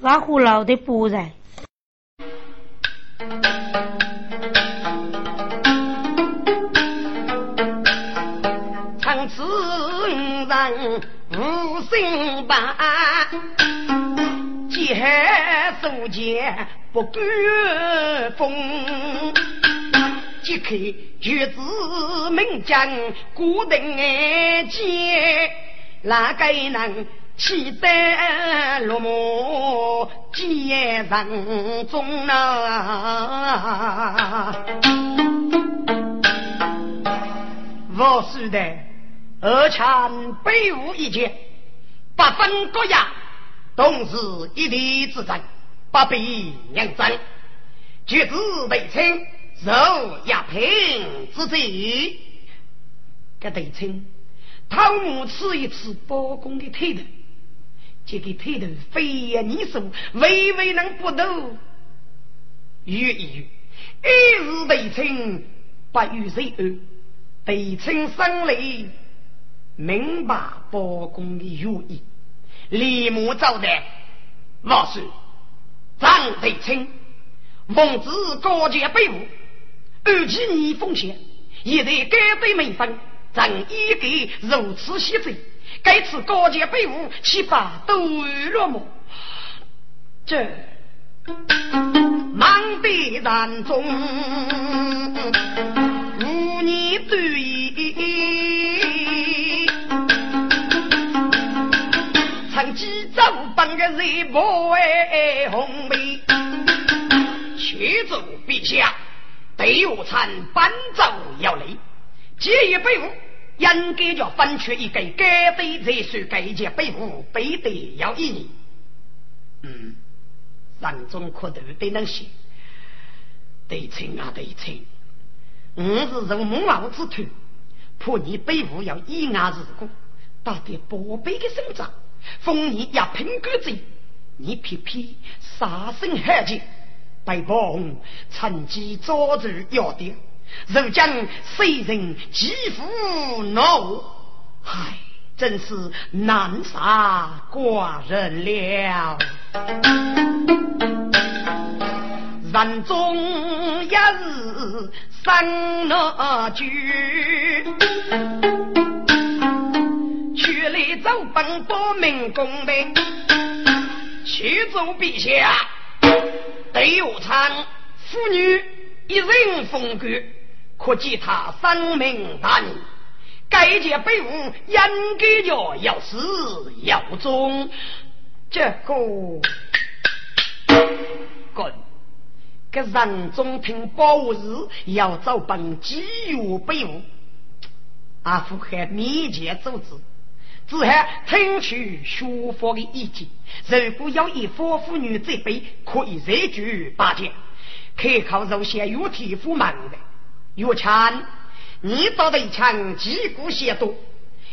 拉胡老的不然。从此人无心办，结手间不敢风。即刻举子名将古登见，哪个能气得落寞见人中啊？我说的二强北武一剑，八分各衙，同是一地之争，不必认真，举子为称。受压平之罪，这对称，汤姆吃一次包公的腿头，这个腿头飞檐逆手，微微能不动。语一语，一日对称，不与谁恶，对称生雷，明白包公的用意，立马招待，老师，张对称，奉旨高洁备武。二七年奉献，现在该对门分，正一给如此细致，该次高洁备武，岂把都落寞？这忙得难中，无年对意，趁机走帮个人不为红梅，去走陛下。对我参搬走要累，这一辈伍应该叫分出一个该对才算该件辈伍，非得要一年。嗯，人中可都得能写，对称啊对称，我是从母老之徒，怕你辈伍要以牙日过，打得宝贝的生长，封你一品官职，你偏偏杀生害己。被王趁机抓住要点，如今谁人欺负恼？唉，真是难杀寡人了。人中一日生那句，去来走本报名公平，去奏陛下。得我唱妇女一人风格，可见他生命大义。该件被误应该叫要死要终。结果滚！个人中听报日要找本机遇被误，阿父还面前组织。只还听取学佛的意见，如果要以方妇女这辈可以再举八戒，可靠肉些有天赋门的。岳强，你到的一枪击鼓协多，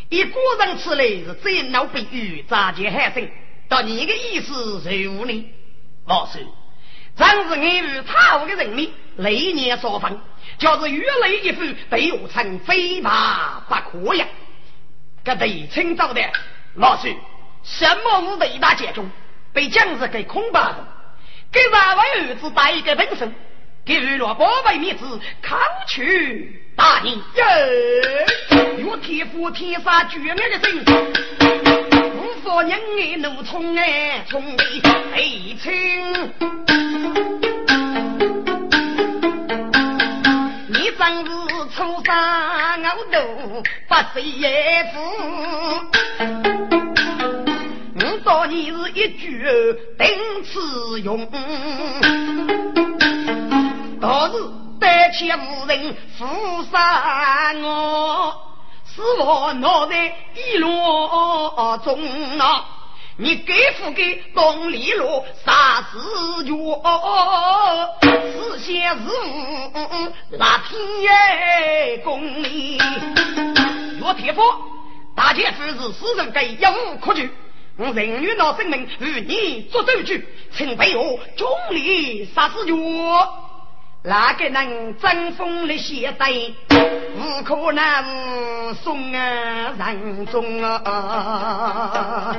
一个人出来是最恼被雨扎结害生，到你的意思如何呢？老师，正是俺与他的人民雷年所分，就是越来一副被岳成非骂不可呀。这对清早的老师，什么是一大杰中，被将士给空白的，给三位儿子带一个本身，给日落宝贝面子考取大义哟！我天赋天杀绝爱的心，无法人爱怒冲哎冲你悲情，你真是。初三熬豆，八岁也子。我当年是一句顶次用，倒是胆怯无人负杀我，是我脑袋一落中啊！你给不给东篱路啥事权？是先是无，那天公理。岳铁夫，大姐夫是私人给一无可拒。我人与老生命与你作对局，请陪我忠立啥事权？哪个能争锋的携带？无可能送啊人中啊！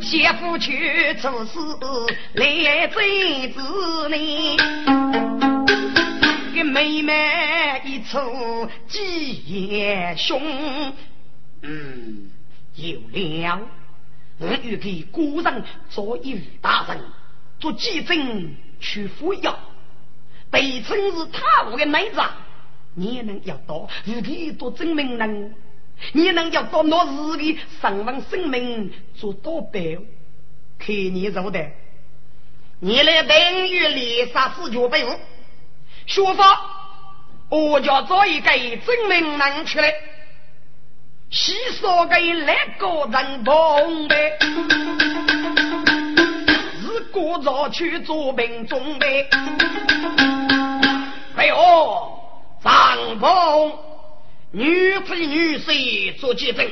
媳妇去做事来追子呢，给妹妹一出几也凶，嗯，有了，我欲给古人做一大人，做记证去服药，被称是他我的内子，你也能要到，自己多证明能。你能要到那日的上万生命做多保，看你做的。你来等于猎杀四脚背后，说法我叫找一个证明人出来，细说给那个人懂的，是过着去做兵准备。哎呦，张鹏。女配女婿做见证，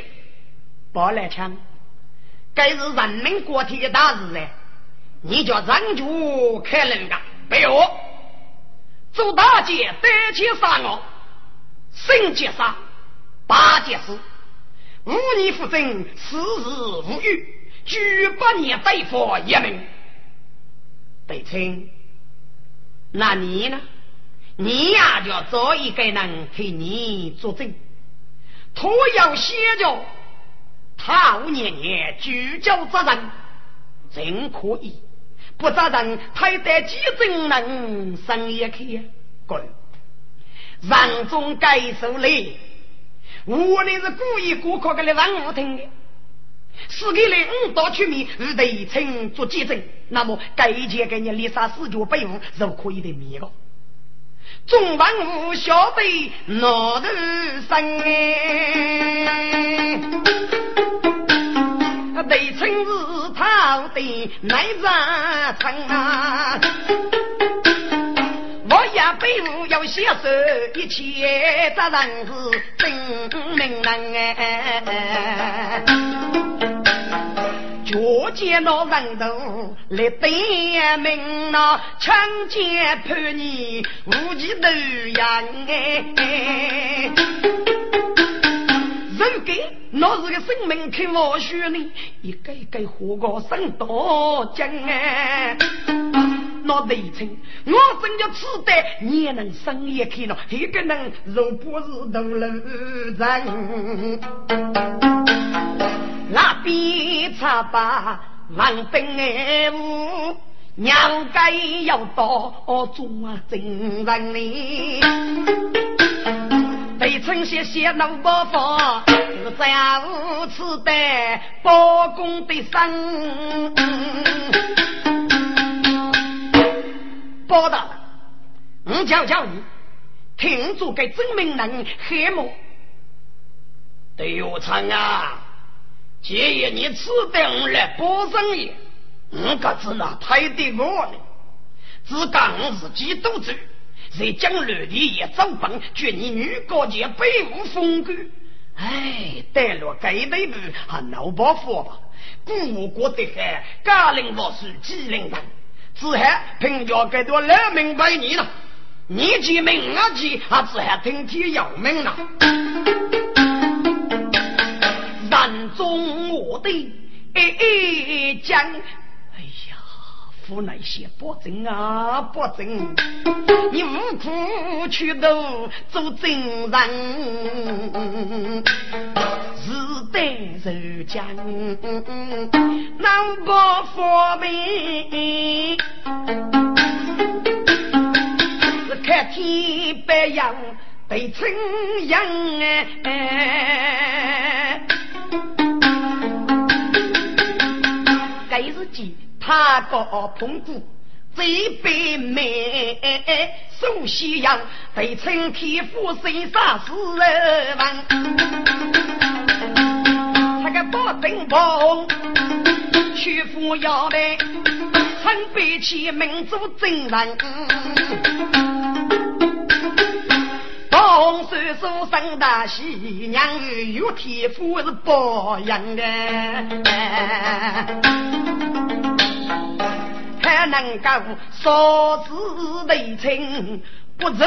包来枪，该是人民国体的大事嘞！你叫人主开人的，没有？做大姐单起杀我，升级杀八件事，五年复征，四日无语，举八年对付一名。对称，那你呢？你呀，就找一个人替你作证，他要写着他五年年聚焦责任，真可以。不责任，他得几证能生也可以。滚！让中该受累，我的是故意过考给你让我听的。是给你五道出面与对称做见证，那么该件给你立杀四角背负就可以的灭了。众万物晓得哪头生哎，对称是他的内战场啊！我也背负要携手一切责任是证明人哎。我见那人头来点名那强奸叛逆无期头样哎，人给那是个生命开我血呢，一个一个活个生多精哎，那得称我真叫吃的，你也能生也开了，一个人若不是头路人。那边插把万兵爱武，娘该要到做真人哩。被称谢谢老伯父，是家无此的包公的生。包大人，我叫叫你，听住给真名人黑幕。对我唱啊！今夜你此等来保生也，我可知那太的我呢？只讲我自己督主，在将乱地也走本，劝你女高洁背负风骨。哎，带了该队部还闹包袱吧？故我国的还家令我是机灵人，只还凭要给多老明白你了。你记名啊记，啊子涵听天要命了。山中我的将，哎呀，府内些保证啊，保证，你无苦去斗做真人，是得受将，难不方便，是看天白杨对春阳哎。该是记他高捧骨，嘴白眉，手西洋，对称天赋身上是人王。他个保定王，屈服要来，称背起民族真人。红叔叔生大喜，娘儿有天赋是保养的，才能够少子内亲，不走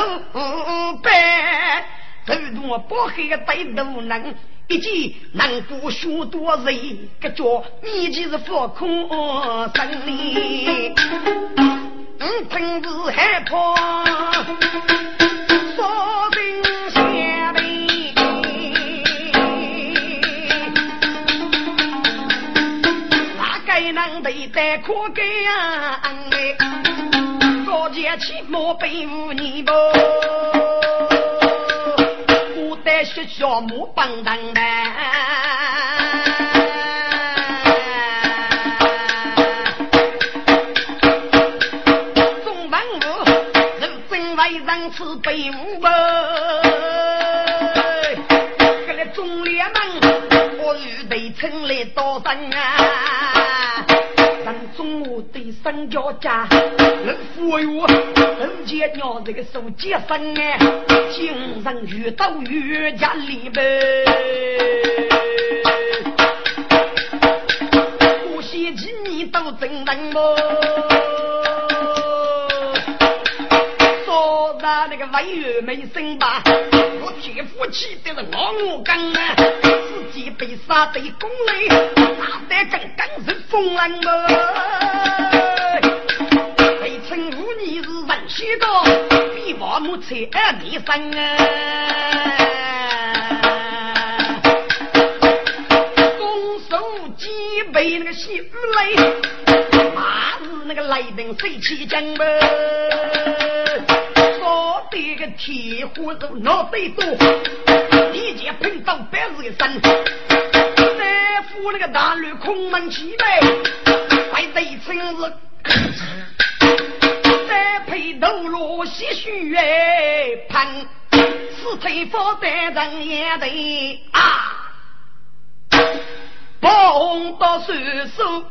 白，走路不黑的对路人，一见能过许多人，个叫面前是浮空生灵，嗯，真是害怕，哪个能对待可给呀？高见起莫背负你不？学校木棒当的，中文武如真为人吃北武不？这个中联盟我预备成立多生啊！中午对三脚架，人富裕，人家娘这个手结生哎，精神越到越家里呗。我嫌弃你都真人么？说那那个外月没生吧？我姐夫气的是我刚啊，自己被杀的公雷，打得正刚是风浪么？被称呼你是人血高，比王母才二米三啊！拱手几杯那个血泪，马是那个雷霆水起江么？这个铁火都脑袋多，一剑碰到百日一身。再扶那个大吕空门起来，还得成日。再配斗罗吸血喷，此腿佛带人也得啊！帮到叔叔，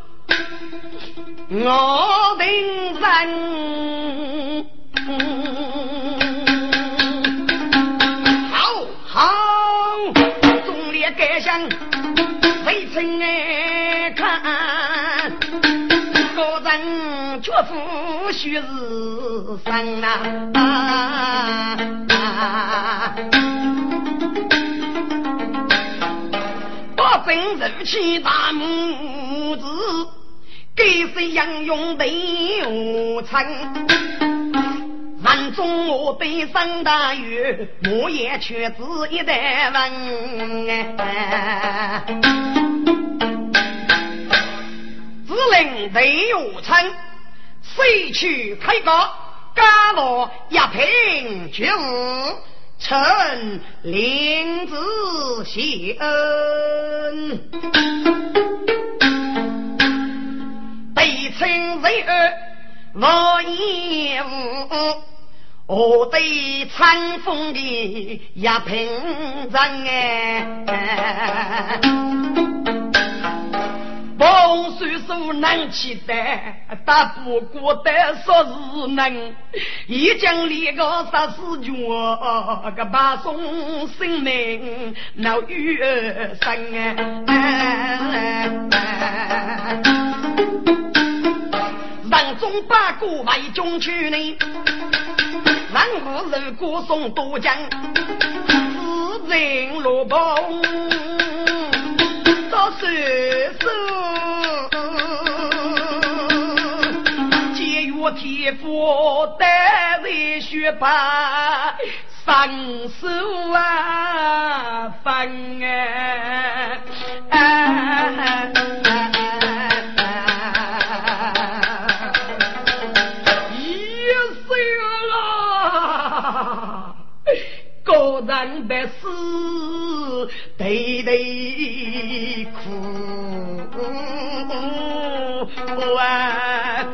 我定人。好好，忠烈盖相为臣爱人绝夫须是生啊！保证如起大拇指，给谁杨勇的无称。南中我对上大雨，我也却只一代问。子令对有称，谁去开高？家落一平就是臣领子谢恩，对称为二我义务。我对春风的一平真哎，风叔叔能期待，打不过的说是能，一将立个杀死军，个把送性命闹雨生哎，人中八股为中去呢。南无如果送都江，自人罗宝到手手，节约天赋带在血把上手啊分啊。个人的事，对对苦啊！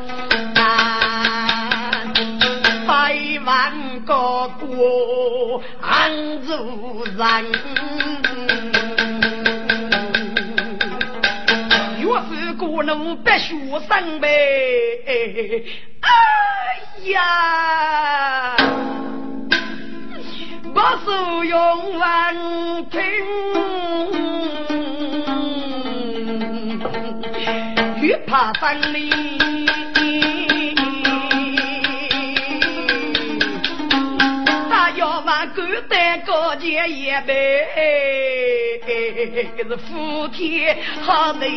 百万个国安如人，若是故能白学生呗，哎呀！我手用万听，越怕分离。他要把孤单高洁也悲，是福天好累，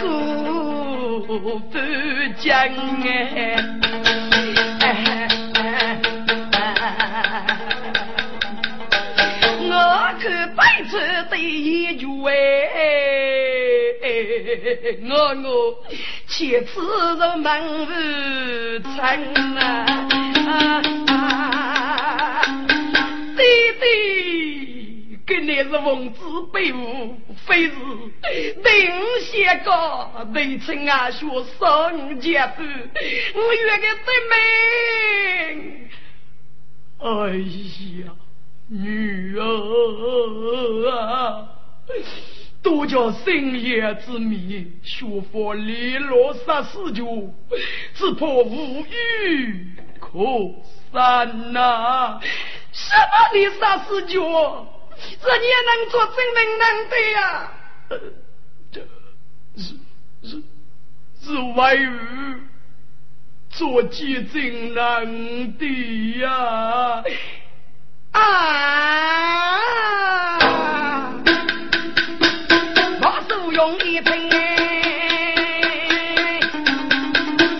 苦不讲哎。我看白子的一句哎，我我妻子入门无成啊，弟弟跟你是王子辈伍，非是定些个未曾啊学上节步，我约个对门，哎呀！女儿啊，多叫深夜之谜，学佛离罗杀四九，只怕无语可散呐！什么你杀四九？这也能做真能难的呀？这是是是外语，做结真难的呀！啊！啊我手用一瓶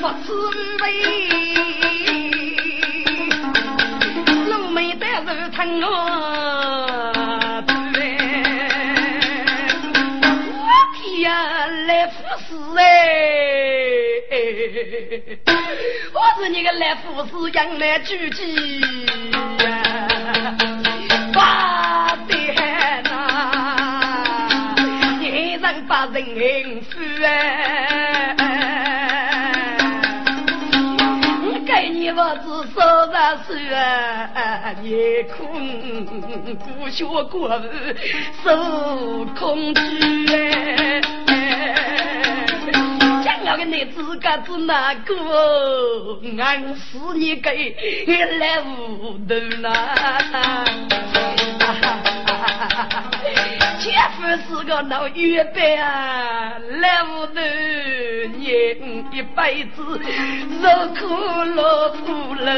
不滋味，浓眉的肉疼我我偏来服侍哎！我是你个来服侍养来举鸡。把人负哎，给你我只手上手啊，你空不学过受空虚哎，将要个你自个子那个，俺死你给来无头呐。姐夫是个老月白啊，来屋头念一辈子，受苦劳苦劳，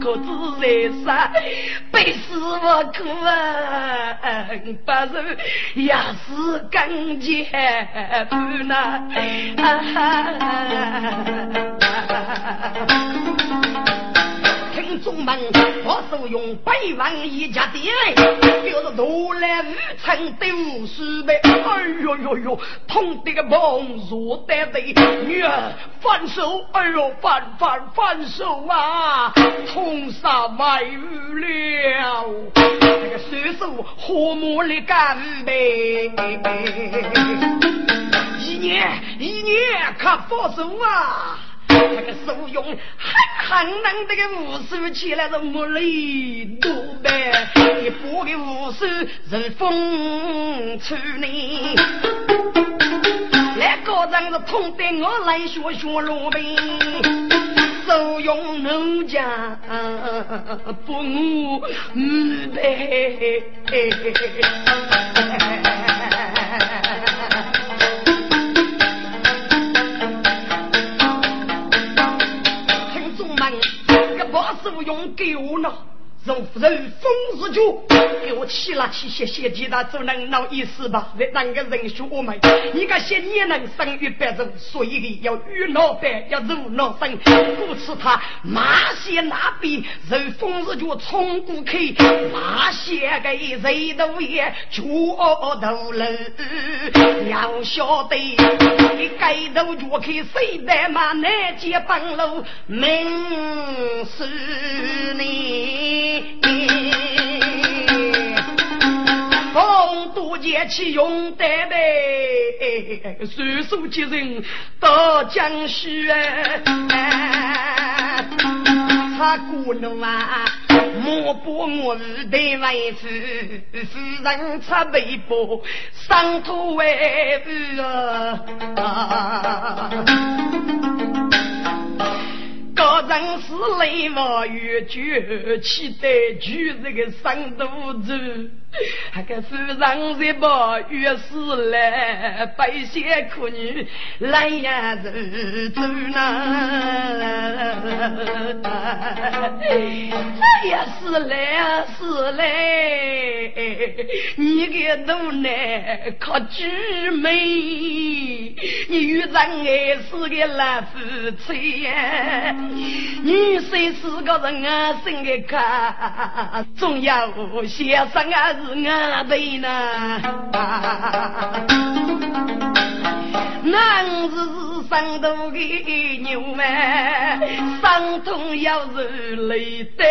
各自在杀，背死我苦啊，不如也是更结伴呐。众门，我手用百万一家店，表示多来五成的无数倍。哎呦呦呦，痛的个梦如得泪，女儿放手，哎呦放放放手啊，痛杀外无了，这个双手和睦的干杯，一年一年可放手啊！那个手用很很难这个武术起来是木雷多呗，一把的武术是风吹呢。来高人是痛得我来学学罗宾，手用奴家不误呗。不用给我呢。如人风日久，给我起来起些些其他就能闹意思吧？那个人说我们，你个些也能生育百人，所以要与老板要如老生，故此他马些那边人风日久冲过去，马些个人都也脚头了，要晓得你盖头脚去谁的嘛？南街帮路明是你。风度节气用得呗，岁数吉人到江西哎，他姑娘啊，莫把我的为子，夫人出微博上头为子啊。个人是雷王越绝，期待举这个三肚子。那个夫人在把越是来，百姓苦女来呀走走呐。哎呀，是来是来，你个奴才可举美，你与人爱是个老夫妻呀。女生是个人啊，生个卡，总要先生啊。是俺辈呢，男子是上头的牛嘛，伤痛要是累得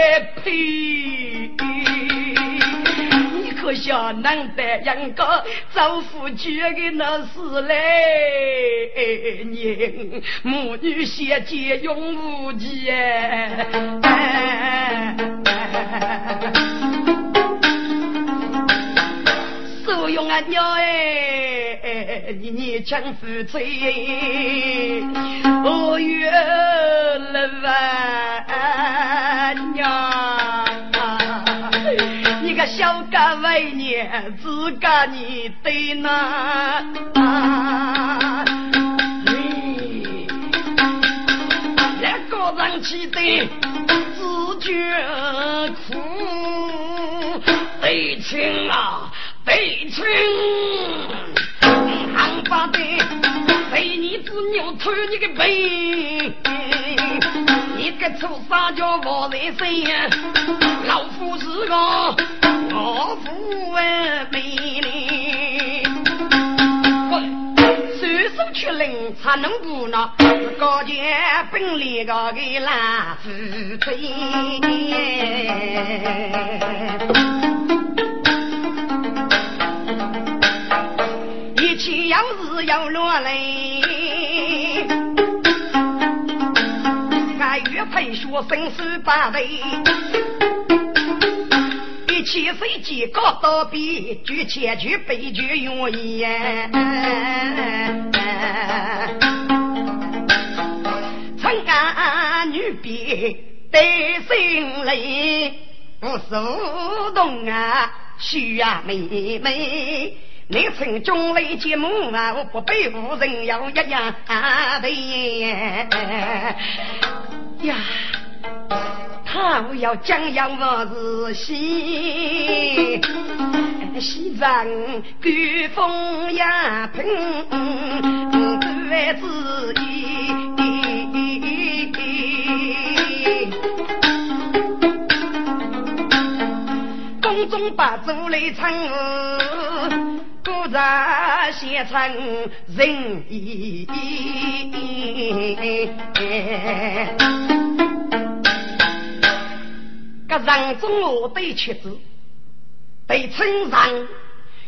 皮。可笑难得养个造福绝的那是嘞？你母女相见永无期哎。用啊鸟哎，你你强夫妻，我约了万娘，你个小家为娘，自个你对那，两个人气得自觉苦，悲情啊。悲情，行发的，被你子牛推你个背，你个臭傻叫我在身，老夫是个老夫哎美丽，手手去领才能不闹，高见本领高个烂夫妻。起要是要落泪，俺岳配学生死八辈，一起飞机搞到比，举千举悲剧容易。曾干女婢得心累，不受动啊，需啊妹妹。你称中为节目啊，我不被无人要一样对呀。他要将要我是西西藏古风呀，喷对自己。宫中把走来唱。古在写成仁义，个人中我对妻子，被称上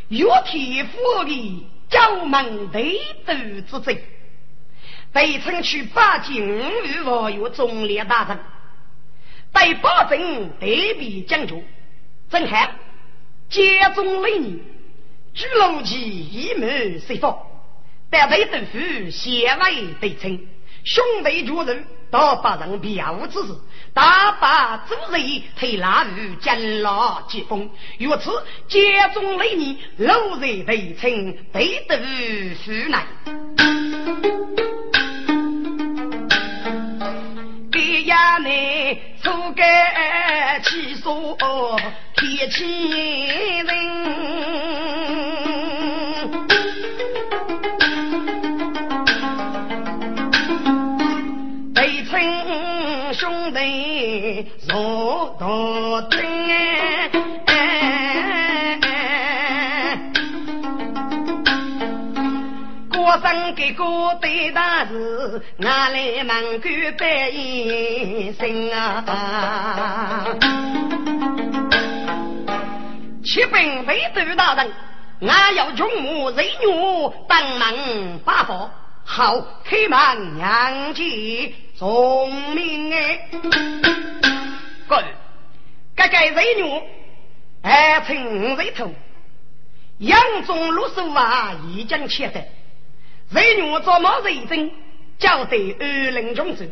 越天赋的教门内斗之罪，被称去八境与我有忠烈大人，被保证对比将军，正汉接中雷女。朱龙旗一门随风，但被豆腐先为对称，兄弟绝人到八人表之时，大把主人推拉与将老接风，如此接中雷年，路人对称，对豆腐难。给衙内出个起诉天亲给过对大事，俺来门口拜一生啊！七本为头大人，俺要穷母人女当门把佛，好开门娘亲。聪明哎，哥，这个人女爱称人头，杨中六手啊已经切得，为女做么认真，交代二人中手，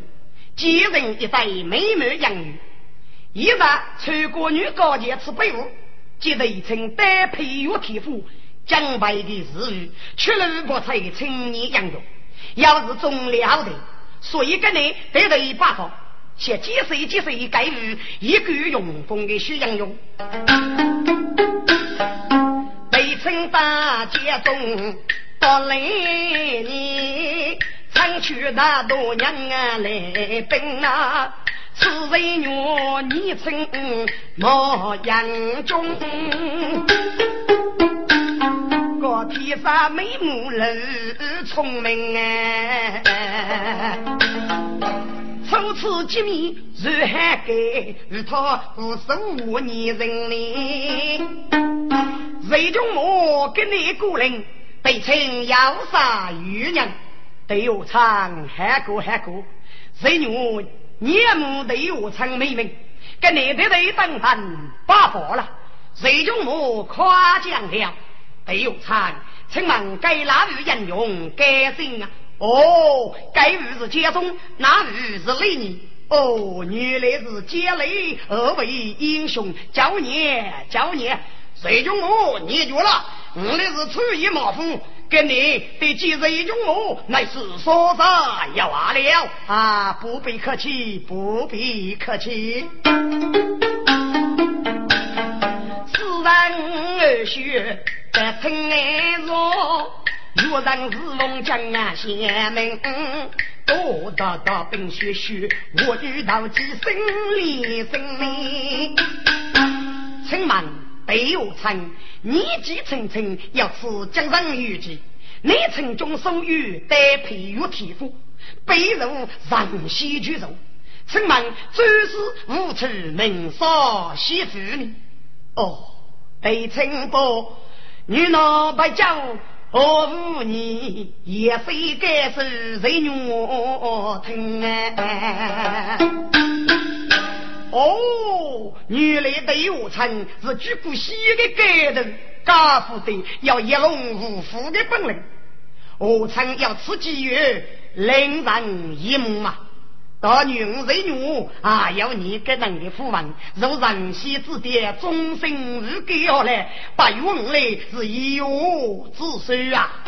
几人一对美满养育。一日，穿过女高洁吃被褥，记得一称单配玉天赋，将白的日语，出路不才青年养育，要是中了的，所以跟你得了一把方，写几岁几岁该日一个用功的需养用，被称大街中到来年，常去大多娘啊来奔啊。此人女，你称莫言中。个天生美目人聪明哎，初次见面如海给，与他无生无年人哩。谁中我跟你个人，被称要杀玉娘，对我唱喊过喊过，谁女？年目对我称美名，跟你的对等分八佛了。谁中我夸奖了？对我唱，请问该哪位英雄该姓啊？哦，该位是家中，哪位是美女？哦，原来是姐妹二位英雄，叫你叫你，谁中我你绝了？我那是出于马虎。跟你对今日一种我乃是说啥要话了啊！不必客气，不必客气。世人儿学在尘埃中，若人是梦江啊贤明，多得到冰雪雪，我遇到几生离生命。请问。北有城，年纪层层要吃江上玉器；内城中手玉带配玉天赋，北入上西居肉。请问周是无处能少媳妇呢？哦，北城不女老不教，何无你也非该是人女听啊？哦，原来对我称是举古稀的盖头，家父的要一龙无虎的本领。我称要吃几月，令人一目嘛。大女人女啊，要你给人的父王，如人仙之点，终身如给下来，不用来是有之寿啊。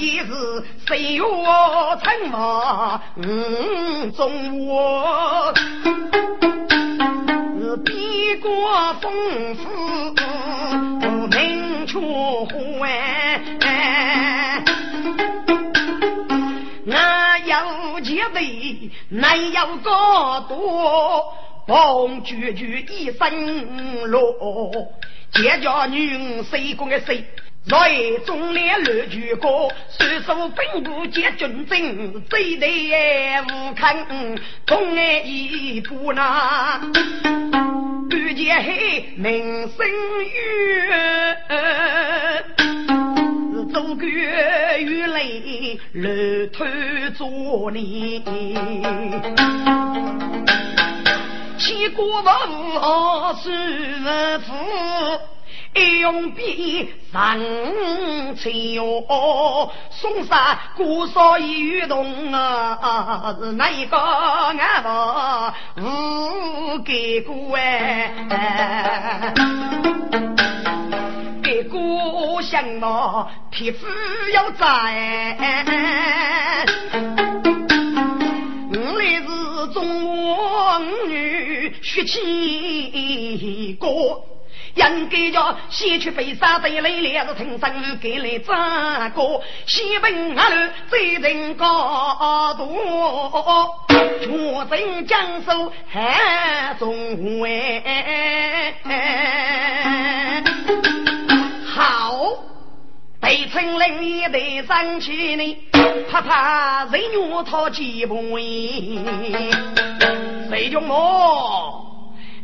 我也是岁月沉默，嗯，中我是边国丰富，名出欢。我有几位，难有个多，帮聚聚一生落，结家女谁公的谁？在中年乱举国，虽说兵部皆军政，最得无堪，同爱一步那，遇见黑名声远，走过雨雷路途作孽，七国王是夫。一用笔上青哟，松山古少一雨动啊，是哪一个俺不无给过哎？给过相貌皮肤要窄，我来自中王女血气高。应该叫先去飞沙得来，两是听声给来张歌，西奔阿路最人高度，全镇江苏喊中外。好，北城林一队上去呢，啪啪人肉套几步谁叫我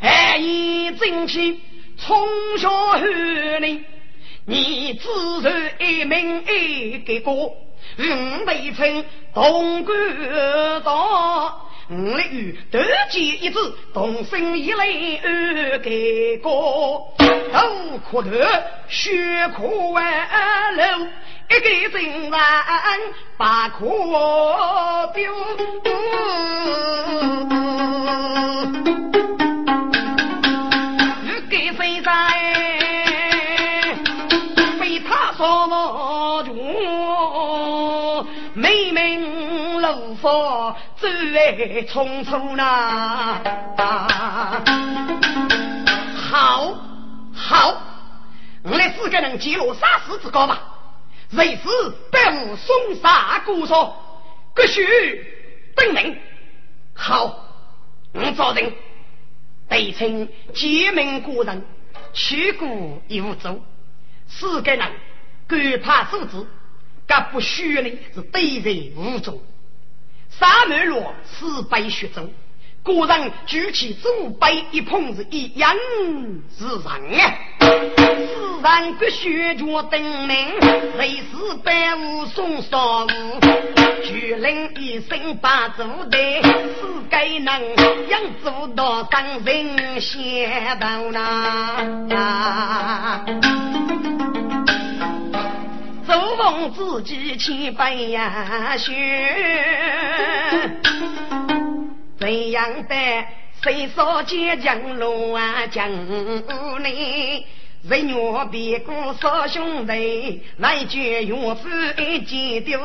哎，你争气。从小后呢，你自然一名一个哥，五辈称同官道。五里得见一字，同生一类二个哥，头磕头，血可万流，一个人把可丢。走来匆匆呐，好，好，我来四个人记录杀死之高吧。谁是百无送杀姑说，必须登名。好，我找人得称结名故人，去过一无走。四个人各派数字，敢不虚呢是对人无中。三门罗四杯血粥，个人举起祖杯一碰是一样是人啊！世上各血脚登名，谁是百无送少物？巨人一生把祖代，是该能养祖到上人先到那。祖奉自己千百呀学，怎样的谁说坚强路啊江里？人若别过少兄弟，来绝岳父一见丢，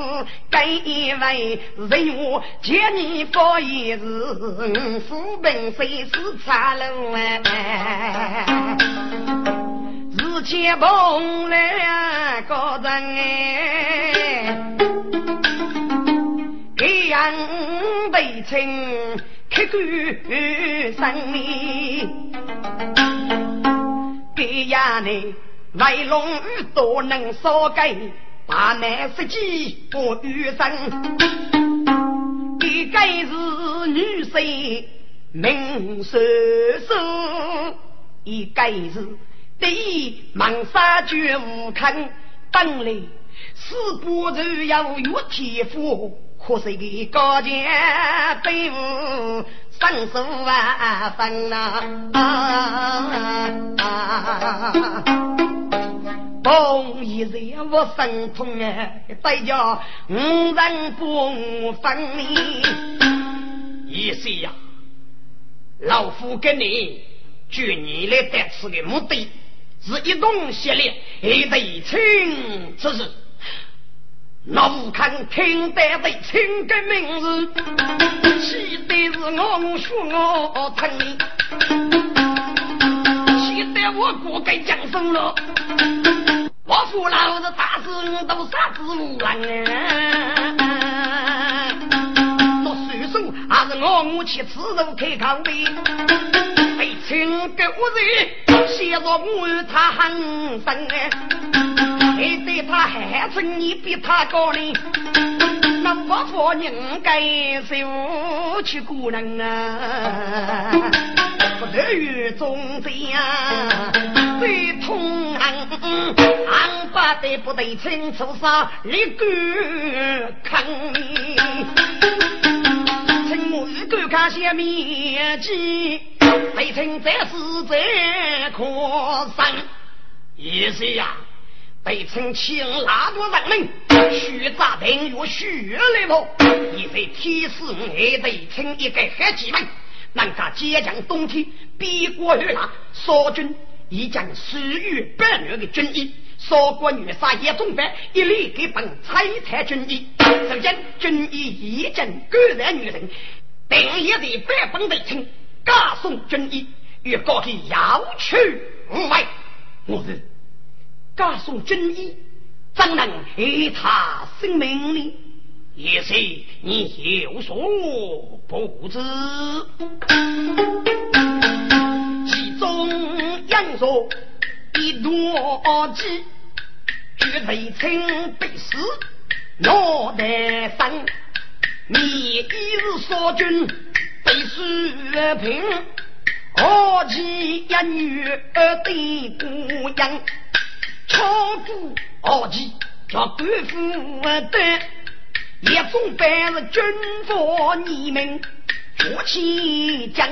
该一位人若见你发一日，父本虽是差路啊。日前碰来个人哎，这样悲情刻骨生命。这样呢，来龙多能少改，大难十几不遇生。一个是女婿命寿寿，一个是。第一，忙杀绝无坑，本来四不如要有天赋，可是个高见队伍生疏万分呐。同一人我生痛啊，再叫五人不分离。意思呀，老夫跟你据你来得此的目的。是一动协力，一对亲之事。那武康听得对亲的名字，气得是我血我疼，气得我过该降生了。我父老子打死我都杀子无人啊！那水手还是我母亲吃肉开口的。为情狗日，写着我他很深哎，还对他还成你比他高呢，那我说应该是无去姑娘啊，不得于中间最痛恨，俺不得不得清楚啥一个看你，请我一个看些面积。北城这是在可生，意思呀，北城请那多人民，许扎定有许来么？也在提示我北城一个黑吉们，能够接将冬天逼过去了。少军已将十余百人的军衣，少国女杀也中班，一律给本拆台军衣。如今军衣已经各然女人，定一的百本北城。加送军衣，与高的要去无外。我是加送军衣，怎能害他性命呢？也是你有所不知。其中杨说一多计，绝对称被死脑袋生，你一日所军。被水平，二妻一女二对姑娘，超过二妻叫官夫的，一种本是军法你们夫妻将，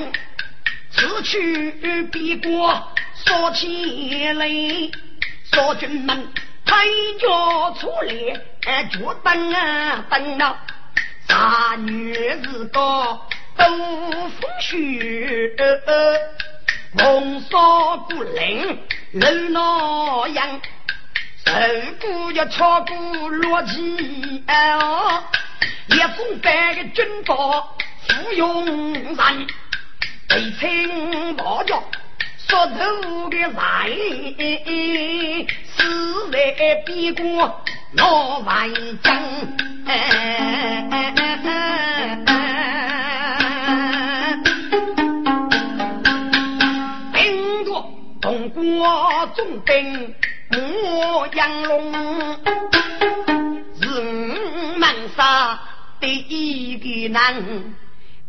此去必过说起来，说军们抬脚出来，脚蹬啊蹬啊，啥女子高都风雪，红烧骨灵楼那样，受过要炒过落鸡哦，一种白的军刀芙蓉人，被称毛脚。说头的来，死在边关闹万将。我总兵莫杨龙，是门杀第一个男。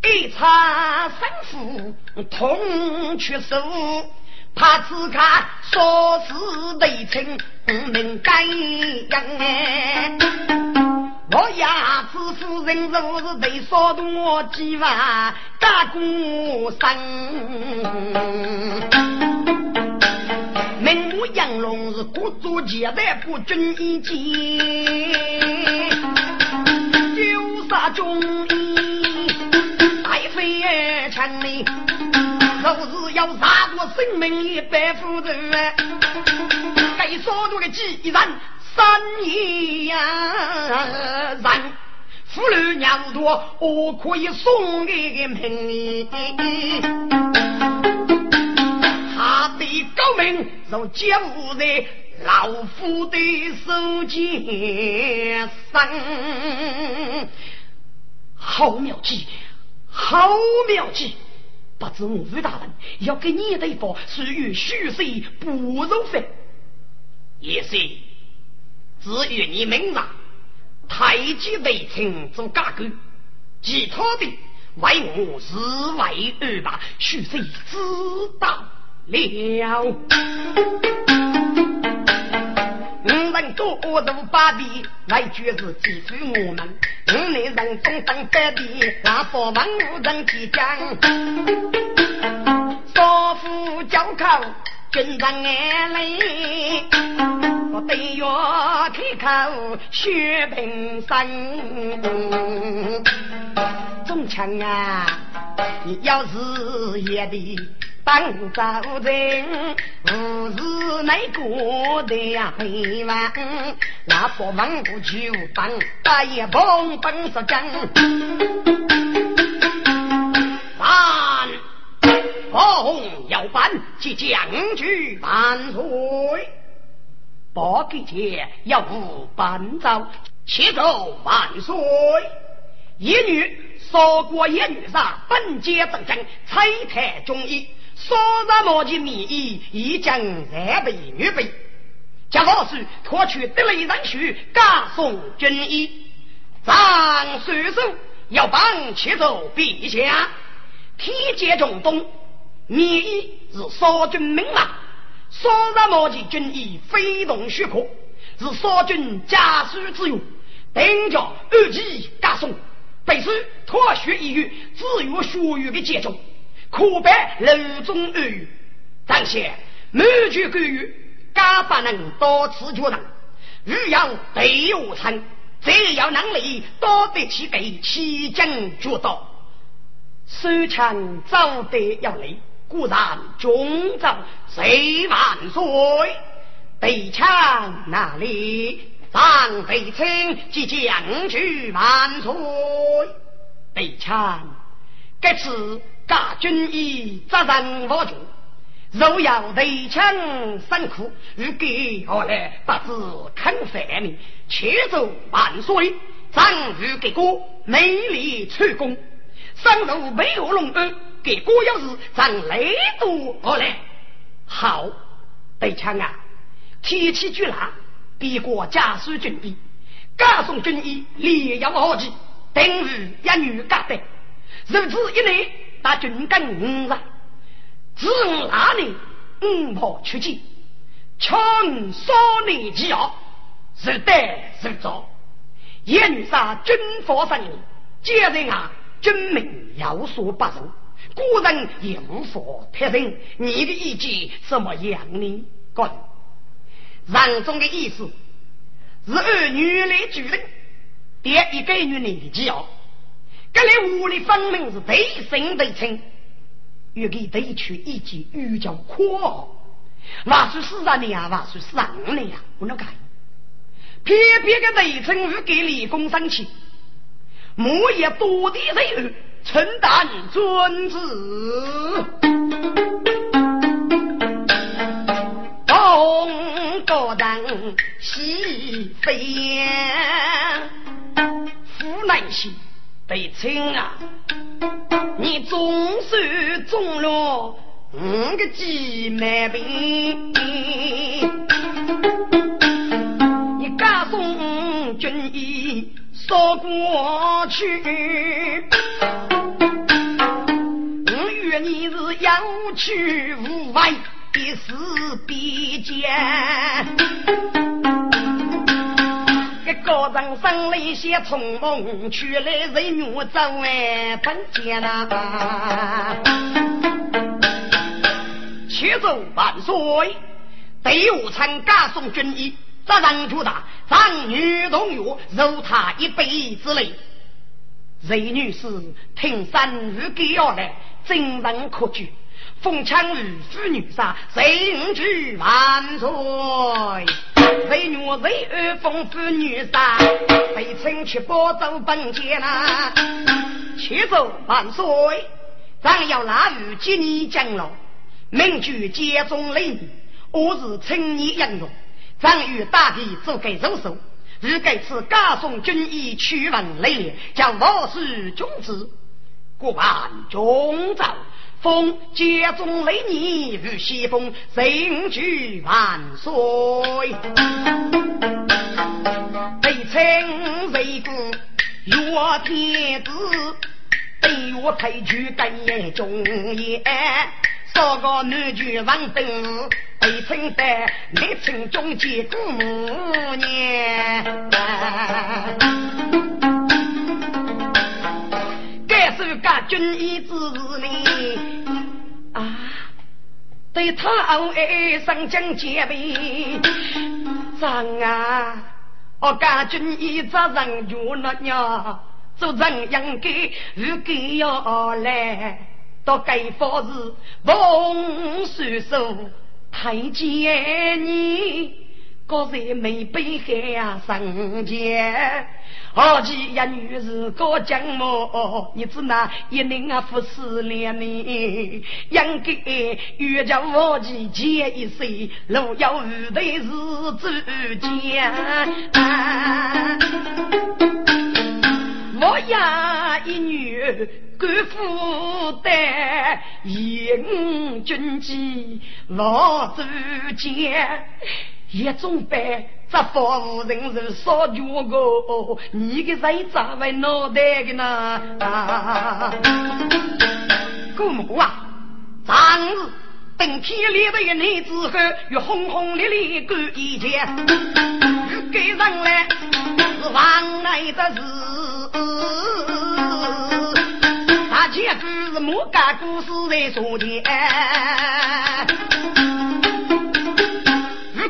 一场胜负同出手，怕自家说是对称能改样。我呀，子夫人若是对少多几万大过生。名目杨龙是国足接待不军一见，九杀中医。非城里，若是要杀过生命一百夫人，该少多个几人三亿呀人，妇女娘多，我可以送给个命。他的高明，若接不在老夫的手间上，好妙计。好妙计！不知我吴大人要给你的一方属于虚岁不入分，也是至于你明上太极为臣做家狗，其他的为我是为二吧，虚岁知道了。人多如八比，来绝是欺负我们。五内人中当百比，那佛王无人提讲。少妇交口，军人眼泪，我对月开口血平生。中枪啊，你要是也的。当朝人，不是那个的呀，黑王，那不王不就帮，大爷帮帮说讲。万红要办，即将去万岁。八给节要无伴奏，且奏万岁。一女说过一女杀，本节正正，彩台中医。少日毛的名义已经三倍预备，贾老师托取得了一人书，加送军衣。张水手要帮切走陛下，天阶中东，名义是少军名马，少日毛的军衣非同许可，是少军家书之用，定叫二级加送，必须脱学一语，自由学语的节奏。可拜楼中二语，张先满句歌语，家不能多次决人，欲要对我称，只要能力多得起给齐将决斗，手枪走得要累，固然中招谁万岁？对枪那里？张飞清即将去万岁？对枪，该次。大军以责任我主，若要对枪生苦，如给何来不知肯反命？且奏万岁，张如给哥美丽出宫，上如美和龙儿，给哥要是张雷都何来？好，对枪啊！天气巨冷，别国家属军备，加送军衣，烈阳豪气，等于一女加带，如此一来。大军跟五人，自哪里五炮出击，枪少年几号，是得是早。眼杀军法上，皆人啊，军民有所不受，古人也无法特认。你的意见怎么样呢？哥，人中的意思是儿女来决定，第一个女年纪哦，这里屋里分明是对生对称，欲给对去一句欲叫阔，话说是让你啊，话说是让你呀，我能干？偏偏个对称欲给立功生气，莫也多的人承担尊子。东高人西飞燕，湖南西北青啊，你总算中了五个鸡毛病。你家送军衣捎过去，我愿你是要去无外。一时比肩，这高人生了一些匆忙，去来人女走哎本间呐。且走万岁，队伍参加送军衣，这人就大，长女同月，如他一辈之泪。雷女士听三日给要来，真人可惧。奉枪玉妇女杀，谁去万岁？谁女谁儿凤妇女杀，谁称去保州本钱呐？去走万岁！咱要拿玉接你将老，名句接中雷女，我是称你养用，咱与大地做给肉手，如该次加送军衣去问雷，叫我是君子，过万中走。风家中雷你如西风，人举万岁。北称为国岳天子，北岳太君更也中也。三个女举王登，北称的北称中间姑母娘。这个军医之命啊，对他爱上将结备，长啊，我家军医责任就那样，做人应该如该要来，到该方是奉叔叔太监你，个人没被海呀上前。好奇一女是个将么？你只那一宁啊，服侍两年，应该欲叫我去结一岁，路要遇的是主家。我呀一女官府的严军机老主家。一种白，这房屋人是少绝个，你个人咋会脑袋的呢？姑母啊，昨日等天里的女子后，又轰轰烈烈干一件，给人来是忘爱的事，大家都是莫干故事在说的。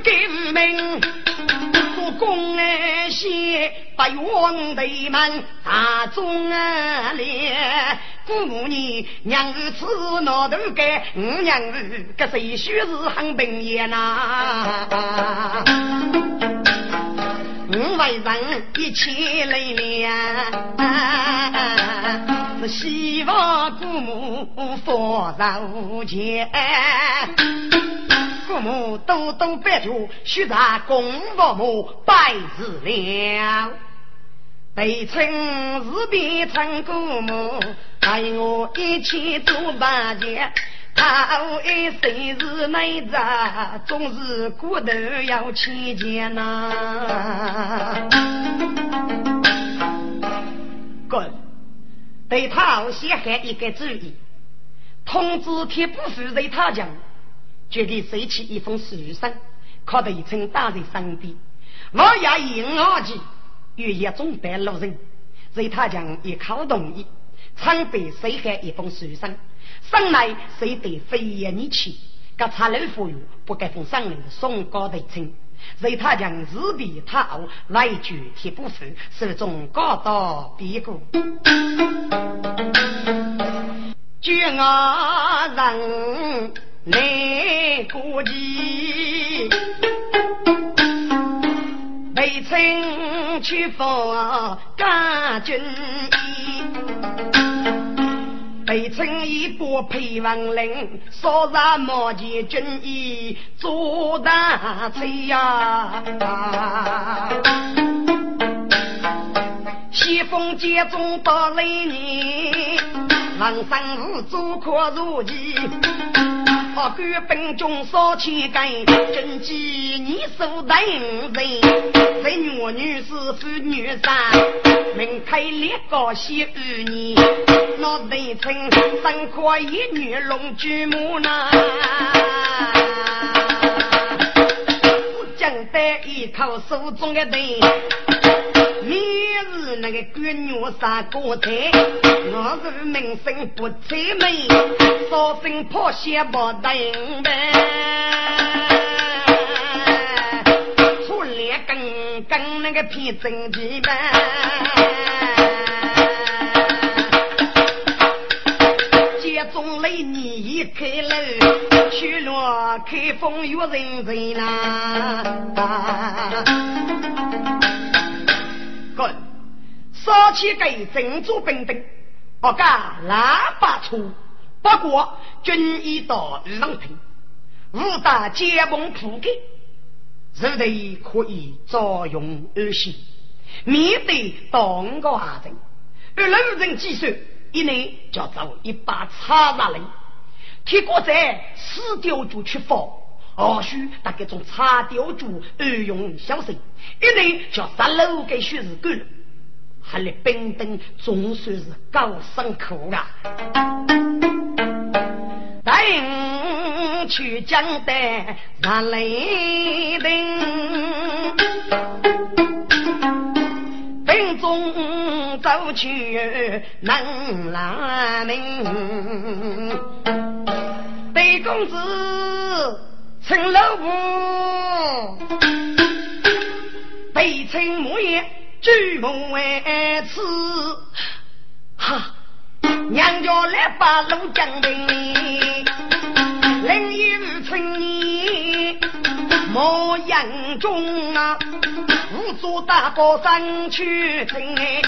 给我们做公安县八王头们大中啊咧，姑母你娘儿吃脑头干，我娘儿这谁须是很本业呐？我为人一起来了，是希望姑母福寿全。父母多多拜求，须在公父母拜子了。被称是别称姑母，带我一起做八件。他一生是内子，总是骨头要亲见呐。滚！对他先还一个主意，通知铁布夫在他讲。决定收起一封书信，靠得一称大人身边。我也以二级与一中白路人，在他将一口同意，常备谁还一封书信，上来谁得飞檐而起，个茶楼服务不该封上人的送高的称，随他将日比他傲来具体部分，手中高刀别过，绝我人来过计，北城去访干军衣。北城一波配王令，扫杀毛前军衣做大锤呀！西风接中到来年，人生无足可如意。好官本中少千根，军机你手等人。人我女士妇女三，门开列高喜二年，那人称三阔一女龙举母呐。将得一口手中的灯。你是那个闺女啥个才？我是民生不才美，少生破鞋不登呗。出来跟跟那个皮真皮呗。接中雷你一开楼，去了开封约人人啦。烧起个珍珠冰灯，我家喇叭出，不过军医到冷平，武打接风铺盖，肉头可以作用而行。面对当个阿人，而路人计算，一年叫做一把叉子来，铁锅在死雕就去放，或许大概从叉雕主二用小生，一年就十六个血是够了。他的冰灯，总算是高深苦啊！带去江带上雷灯，兵中走去能拉命，北公子称老婆，被称母爷。举目为此，哈！娘家来把路江平，另一春年莫阳中啊，五座大宝山去征哎，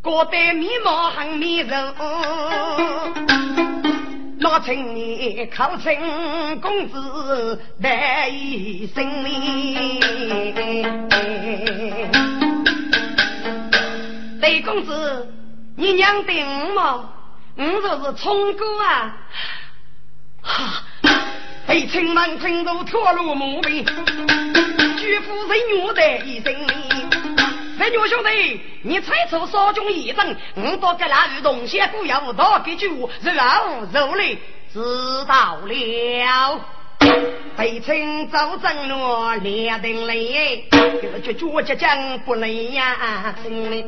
哥的面貌很迷人。那请你考成公子来一声哩，雷公子，你娘定吗？我就是聪哥啊！哈，被青门青路脱路母病，举夫人女的一声哩。三女兄弟，你猜出少军一阵，我多给那与东西不要多给句，然后肉嘞知道了。北城走正路，列定嘞，这脚脚将不累呀，真嘞。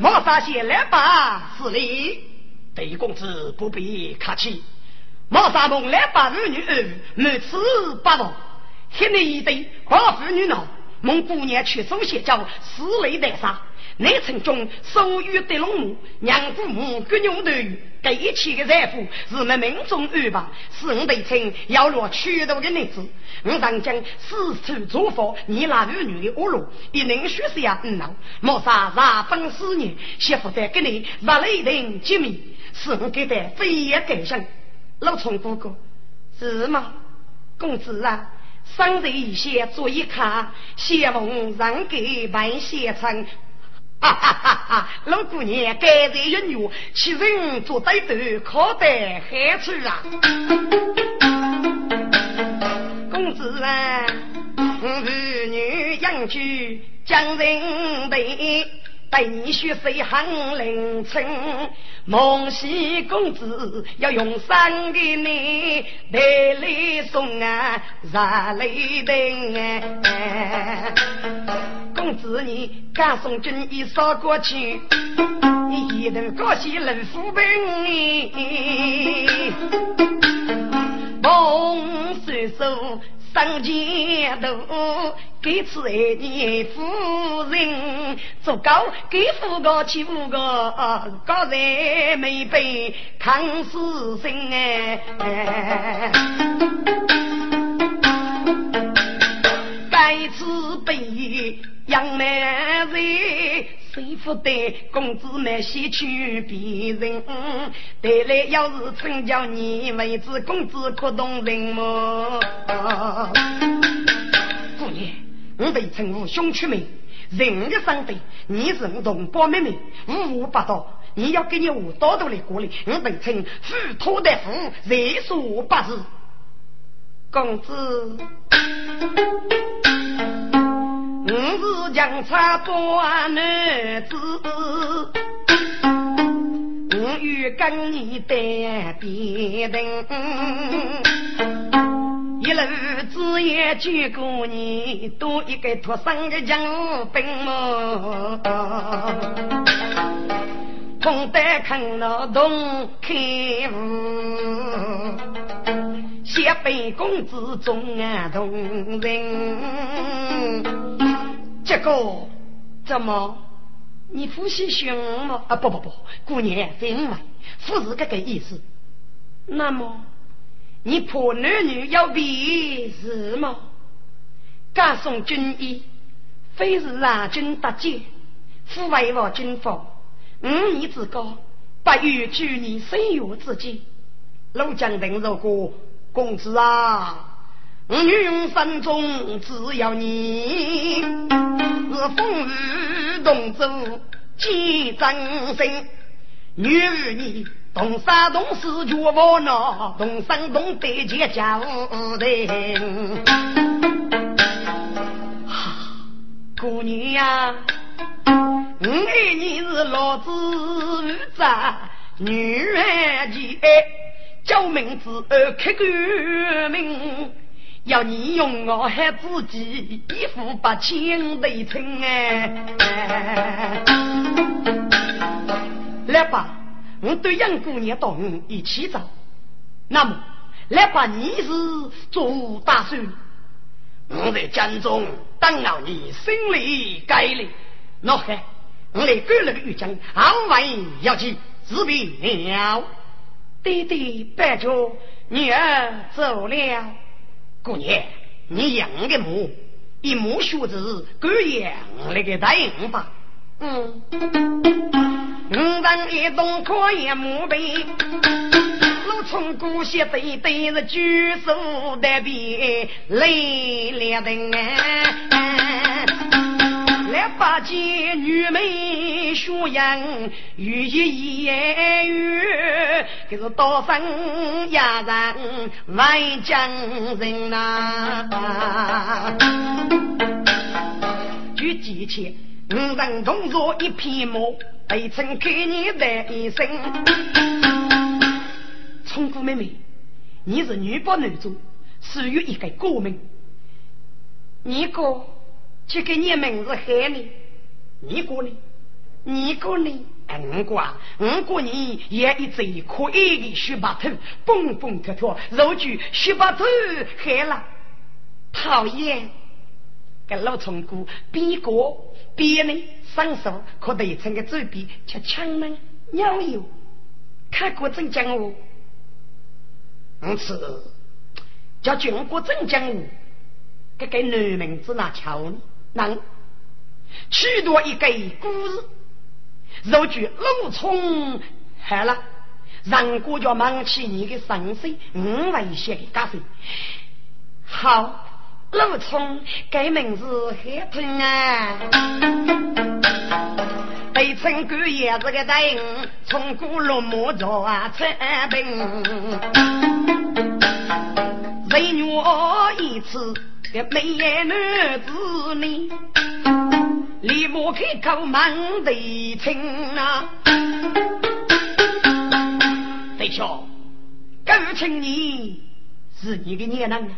马上先来把司礼，对公子不必客气。马上梦来把儿女儿，每次不忘，黑你一对寡妇女闹。蒙姑娘去手写叫死雷带杀，内城中手语的龙母，娘父母各牛头鱼，这一切的财富是我们命中安排，是我对称要落取头的日子。我常将四处祝福你那儿女的恶路，一能学是呀，嗯喏，莫杀日本思念，媳妇在给你把雷霆揭秘，是我给的飞也感想。老崇哥哥，是吗？公子啊。生日一些做一卡，谢梦让给万先生。哈哈哈哈！老姑娘该在一游，七人做对头，可得害处啊！公子啊，儿女养居将人陪。待你学谁行凌晨，孟西公子要用三个你带来送啊，热雷灯啊！公子你赶送军衣捎过去，你一头高兴能扶兵，孟随手上前头，给此爱你夫人，足够给夫个欺负个高人没被抗死心哎，该次被杨梅人。谁不得公子们先去别人？带来要是成叫你妹子公子可动人么？姑娘，我被称呼兄弟们，人的兄弟，你是我同胞妹妹，五五八道，你要给你我多多的鼓励，我被称富托大夫，人数八字，公子。我是江差多男子，我欲跟你带别人，一路子也救过你，多一个脱生的江兵么？空得看到东开悟，先辈公子重啊同人。这个怎么？你夫妻兄吗？啊不不不，姑娘分外，不是这个意思。那么，你婆男女要比是吗？敢送军衣，非是让军搭救，父为我军方，五年之高，不与举你生育之际，老将军如果公子啊。女用山中只要你，是风雨同舟见真心。女儿你同山同水绝无恼，同山同对结家务人。哈，姑娘呀，我爱你是老子在女儿家，叫名字开个名。要你用我害自己，一副八千的称哎！来吧，我对杨姑娘同一起走。那么，来吧，你是做打算？我在江中等候你心里改了。那好，我来赶那个玉江，安稳要去治病了。爹爹，拜着女儿走了。姑娘，你养的母，一母学子，够养那个大人吧？嗯，五丈一动可以母辈，我从古稀对对是举手代笔来了的来八见女美学样，语一言语，可是刀锋压人万将人呐。举几千，五人同坐一匹马，被称给你的一生。聪姑妹妹，你是女扮男装，属于一个国民，你哥。去给你名字喊你，你过呢？你过呢？五过啊，五过你也一只可爱的雪白头，蹦蹦跳跳，肉具雪白头喊了，讨厌！个老虫姑比过，比呢，双手可得成个嘴边吃强能鸟有，看过真讲我，我次叫全国真江湖，这个男名字哪巧呢？能许多一个故事，如举陆冲好了，让国家忙起你的生死，五万些的家事。好，陆冲改名字海豚啊，被称官也是个大人，从古落马着啊出兵，人我一次。个美颜男子呢，立马开口忙得亲啊！弟兄，够请你是你的娘娘啊？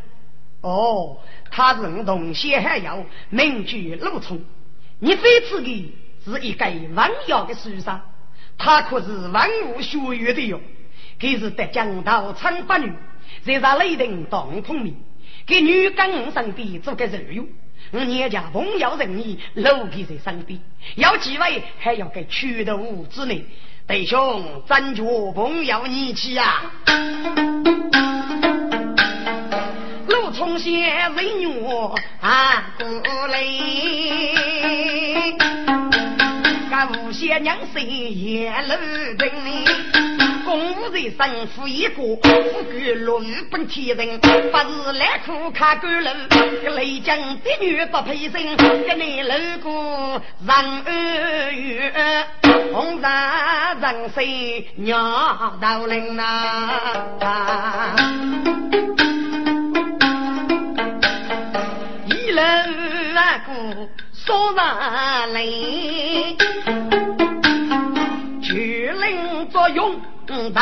哦，他是我同乡还要名居陆冲，你非此的是一个万要的书生，他可是万物学院的哟，可是得江道称八女，在上雷霆当孔明。给女跟上的做个人用。我娘家朋友人义，路皮在身边，有几位还要给屈头之内，弟兄咱觉朋友义气啊！路从些人女啊过来，干无些娘生也路平。公务人生富一个，富贵落雨本天人，八日来苦看干路，个雷江的女不配身，个你路过人儿远，红纱人生鸟道人呐，一路过说哪来，巨灵作用。等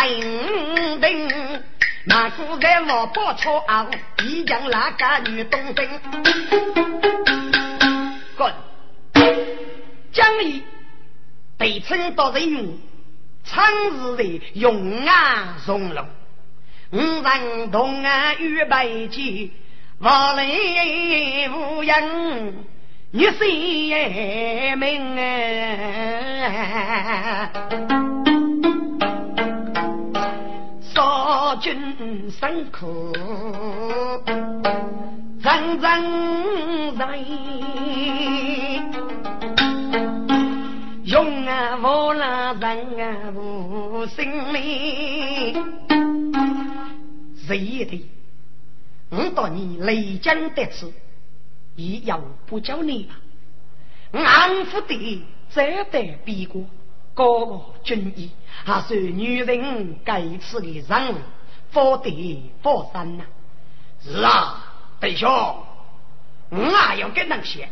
等，那个在我包车啊，一将那个女东兵，滚！江义被称到人用，长日的勇啊从容，五人同啊与白鸡，万里无人，女婿命啊。少君辛苦，人人在，用啊无了人啊无心里。谁的？我到你雷江得此，也要不叫你吧？安抚的再得比过。高傲军医，还是女人该吃的人，福德福山呐！是啊，弟兄，我也要跟那些，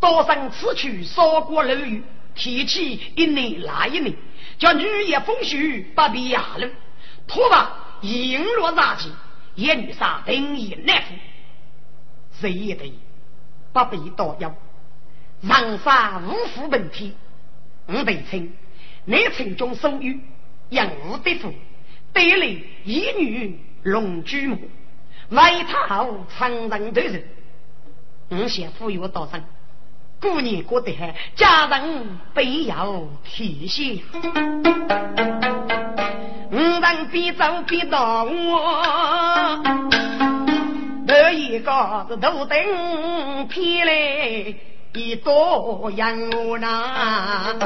多生此去，少过楼宇，天气一年那一年，叫女也风雪不必压路，拖把璎珞杂技，一女杀定义难服，谁也得不必多忧，人杀无福问题，我得称。内城中生育，养无的父，得来一女龙居母，为他后长人对人，我先富裕多生，过年过得还家人必要提携，五人必走必到我，一个是头顶偏来。一多人呐。